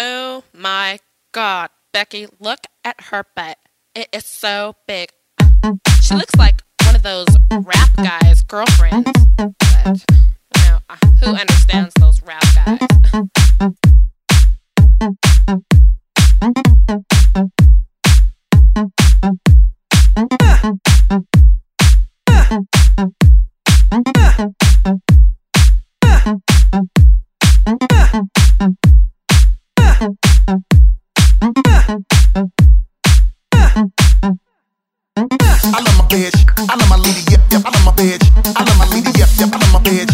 Oh my God, Becky, look at her butt. It is so big. She looks like one of those rap guys' girlfriends. But, you know, who understands those rap guys? Uh. I love my bitch. I love my lady. Yep, yep. I love my bitch. I love my lady. Yep, yep. I love my bitch.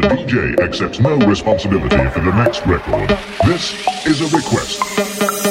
The DJ accepts no responsibility for the next record. This is a request.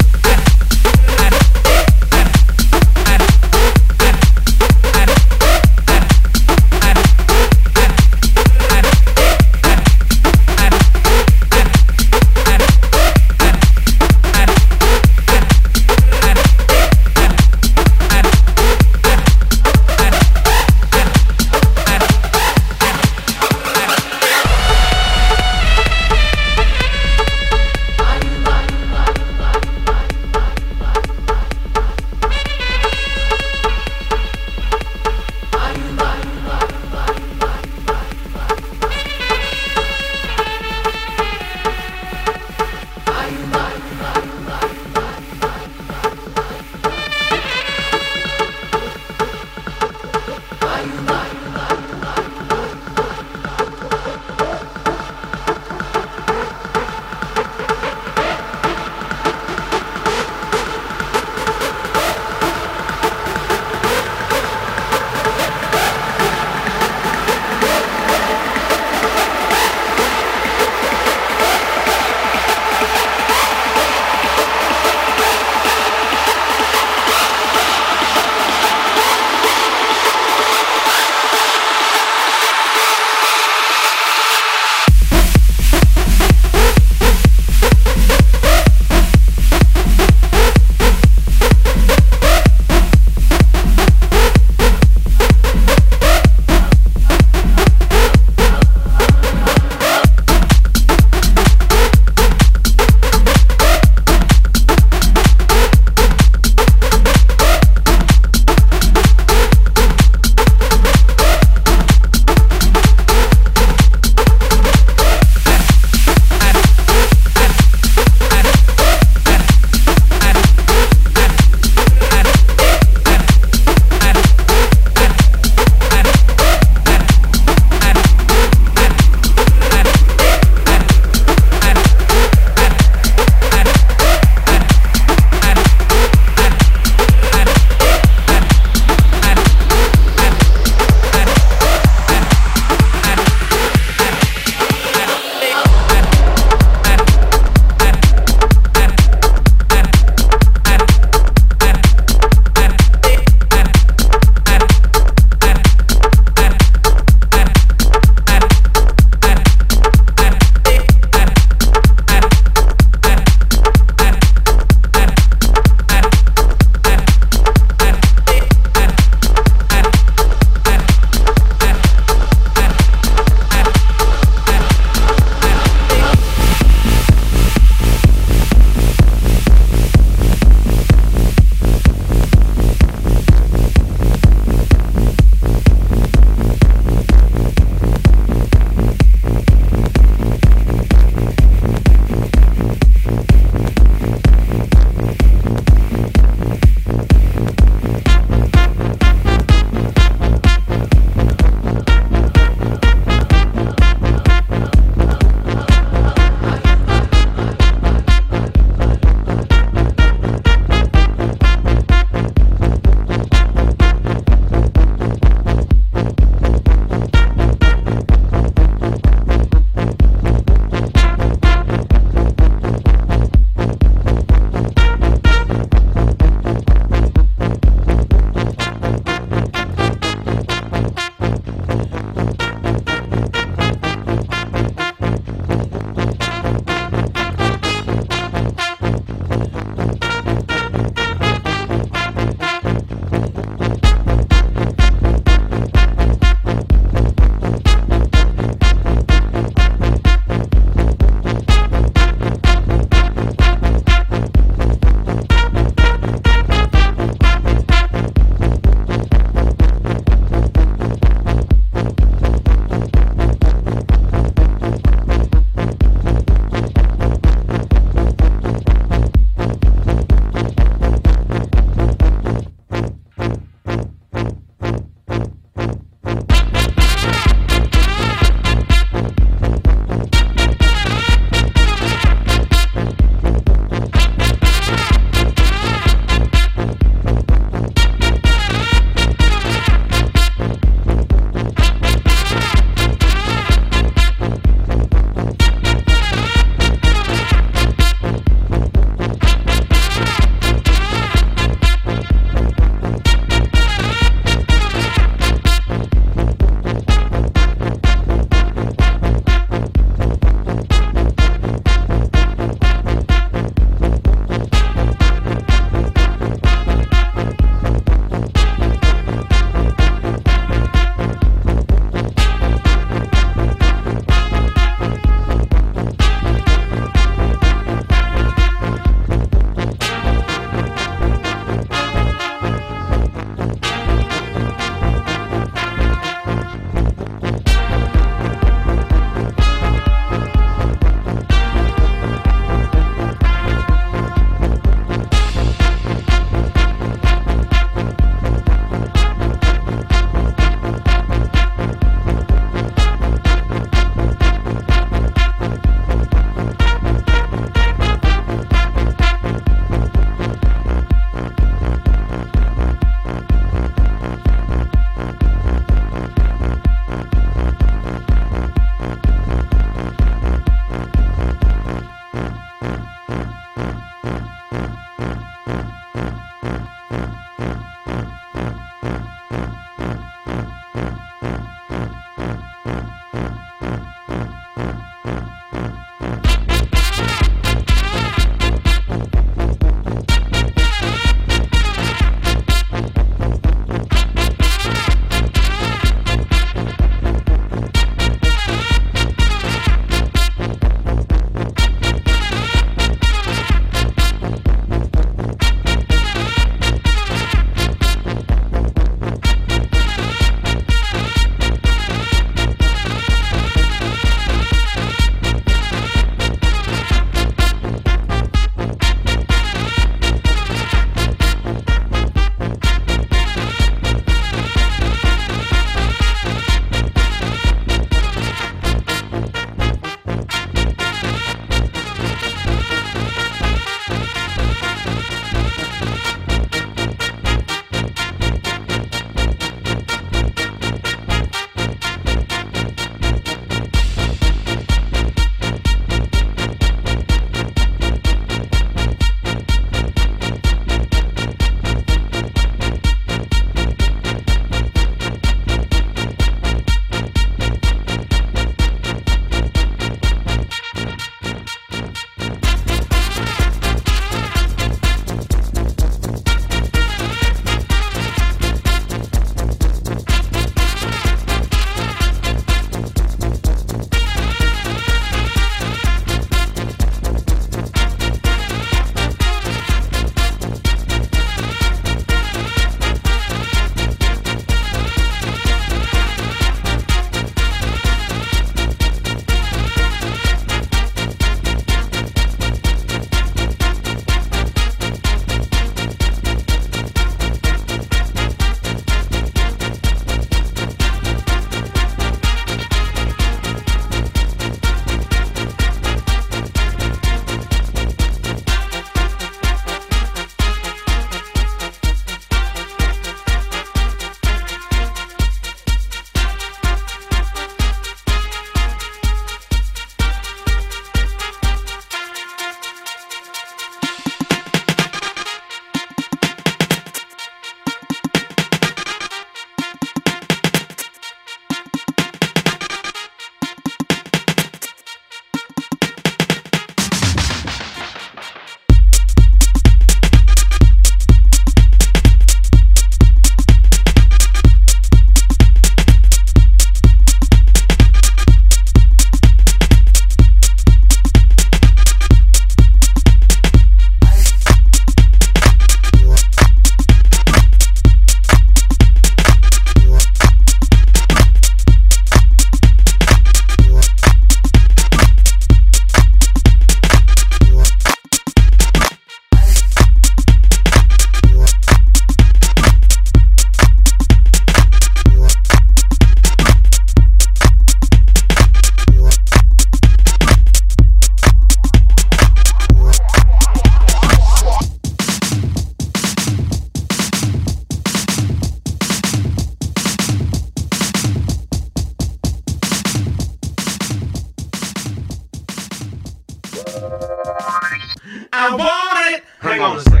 I want it. Hang on a second.